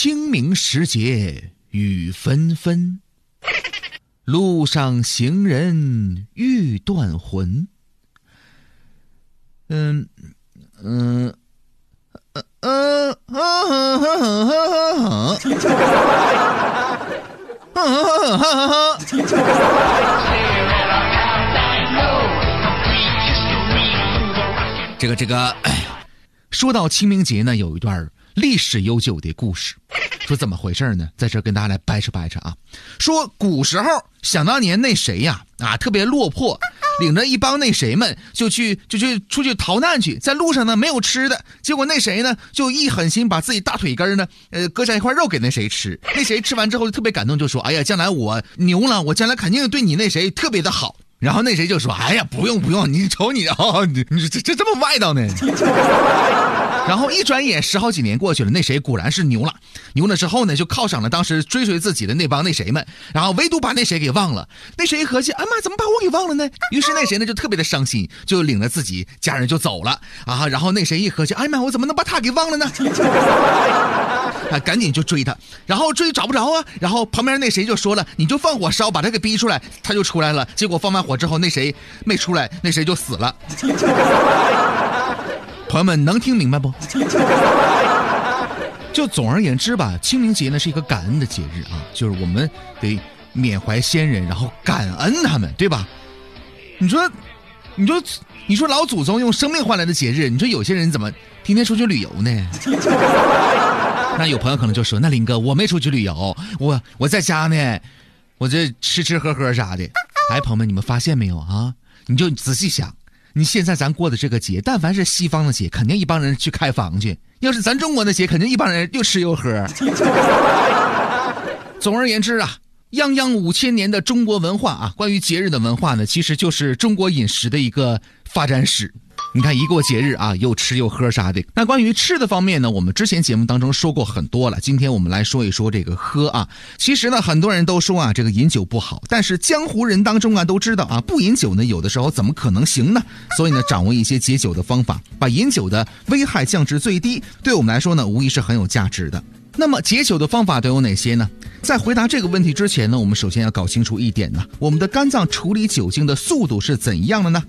清明时节雨纷纷，路上行人欲断魂。嗯嗯嗯嗯嗯嗯这个这个，说到清明节呢，有一段历史悠久的故事，说怎么回事呢？在这跟大家来掰扯掰扯啊。说古时候，想当年那谁呀啊，特别落魄，领着一帮那谁们就去就去出去逃难去，在路上呢没有吃的，结果那谁呢就一狠心把自己大腿根呢呃割下一块肉给那谁吃，那谁吃完之后就特别感动，就说：“哎呀，将来我牛了，我将来肯定对你那谁特别的好。”然后那谁就说：“哎呀，不用不用，你瞅你啊，你你这这这么外道呢。”然后一转眼十好几年过去了，那谁果然是牛了，牛了之后呢，就犒赏了当时追随自己的那帮那谁们，然后唯独把那谁给忘了。那谁一合计，哎妈，怎么把我给忘了呢？于是那谁呢就特别的伤心，就领着自己家人就走了啊。然后那谁一合计，哎妈，我怎么能把他给忘了呢？啊，赶紧就追他，然后追找不着啊。然后旁边那谁就说了，你就放火烧，把他给逼出来，他就出来了。结果放完火之后，那谁没出来，那谁就死了。朋友们能听明白不？就总而言之吧，清明节呢是一个感恩的节日啊，就是我们得缅怀先人，然后感恩他们，对吧？你说，你说，你说老祖宗用生命换来的节日，你说有些人怎么天天出去旅游呢？那有朋友可能就说：“那林哥，我没出去旅游，我我在家呢，我这吃吃喝喝啥的。”哎，朋友们，你们发现没有啊？你就仔细想。你现在咱过的这个节，但凡是西方的节，肯定一帮人去开房去；要是咱中国的节，肯定一帮人又吃又喝。总而言之啊，泱泱五千年的中国文化啊，关于节日的文化呢，其实就是中国饮食的一个发展史。你看，一过节日啊，又吃又喝啥的。那关于吃的方面呢，我们之前节目当中说过很多了。今天我们来说一说这个喝啊。其实呢，很多人都说啊，这个饮酒不好。但是江湖人当中啊，都知道啊，不饮酒呢，有的时候怎么可能行呢？所以呢，掌握一些解酒的方法，把饮酒的危害降至最低，对我们来说呢，无疑是很有价值的。那么解酒的方法都有哪些呢？在回答这个问题之前呢，我们首先要搞清楚一点呢，我们的肝脏处理酒精的速度是怎样的呢？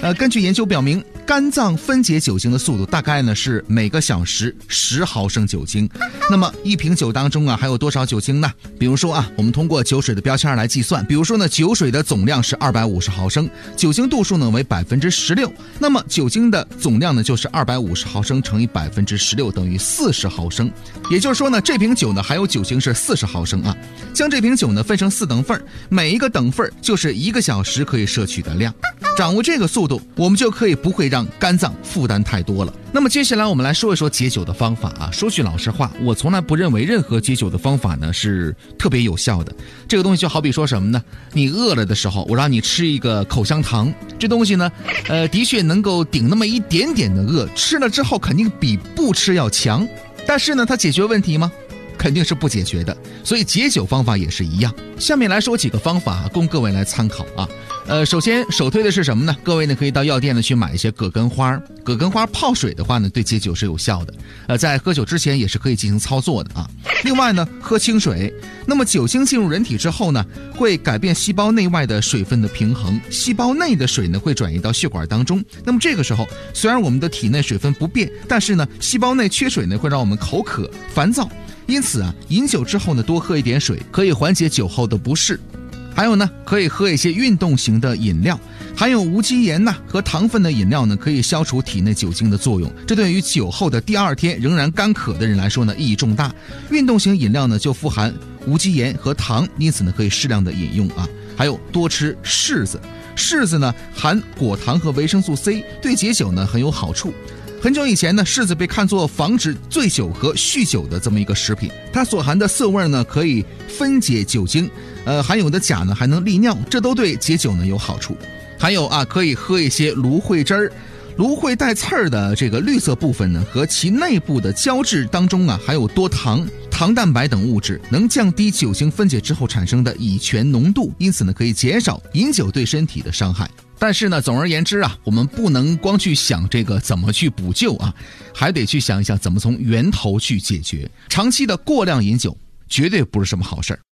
呃，根据研究表明，肝脏分解酒精的速度大概呢是每个小时十毫升酒精。那么一瓶酒当中啊，还有多少酒精呢？比如说啊，我们通过酒水的标签来计算，比如说呢，酒水的总量是二百五十毫升，酒精度数呢为百分之十六，那么酒精的总量呢就是二百五十毫升乘以百分之十六等于四十毫升。也就是说呢，这瓶酒呢含有酒精是四十毫升啊。将这瓶酒呢分成四等份每一个等份就是一个小时可以摄取的量。掌握这个速度，我们就可以不会让肝脏负担太多了。那么接下来我们来说一说解酒的方法啊。说句老实话，我从来不认为任何解酒的方法呢是特别有效的。这个东西就好比说什么呢？你饿了的时候，我让你吃一个口香糖，这东西呢，呃，的确能够顶那么一点点的饿，吃了之后肯定比不吃要强。但是呢，它解决问题吗？肯定是不解决的，所以解酒方法也是一样。下面来说几个方法供各位来参考啊。呃，首先首推的是什么呢？各位呢可以到药店呢去买一些葛根花，葛根花泡水的话呢对解酒是有效的。呃，在喝酒之前也是可以进行操作的啊。另外呢，喝清水，那么酒精进入人体之后呢，会改变细胞内外的水分的平衡，细胞内的水呢会转移到血管当中。那么这个时候，虽然我们的体内水分不变，但是呢，细胞内缺水呢会让我们口渴、烦躁。因此啊，饮酒之后呢，多喝一点水，可以缓解酒后的不适。还有呢，可以喝一些运动型的饮料，含有无机盐呐和糖分的饮料呢，可以消除体内酒精的作用。这对于酒后的第二天仍然干渴的人来说呢，意义重大。运动型饮料呢，就富含无机盐和糖，因此呢，可以适量的饮用啊。还有多吃柿子，柿子呢含果糖和维生素 C，对解酒呢很有好处。很久以前呢，柿子被看作防止醉酒和酗酒的这么一个食品。它所含的涩味呢，可以分解酒精，呃，含有的钾呢还能利尿，这都对解酒呢有好处。还有啊，可以喝一些芦荟汁儿，芦荟带刺儿的这个绿色部分呢，和其内部的胶质当中啊，含有多糖。糖蛋白等物质能降低酒精分解之后产生的乙醛浓度，因此呢，可以减少饮酒对身体的伤害。但是呢，总而言之啊，我们不能光去想这个怎么去补救啊，还得去想一想怎么从源头去解决。长期的过量饮酒绝对不是什么好事儿。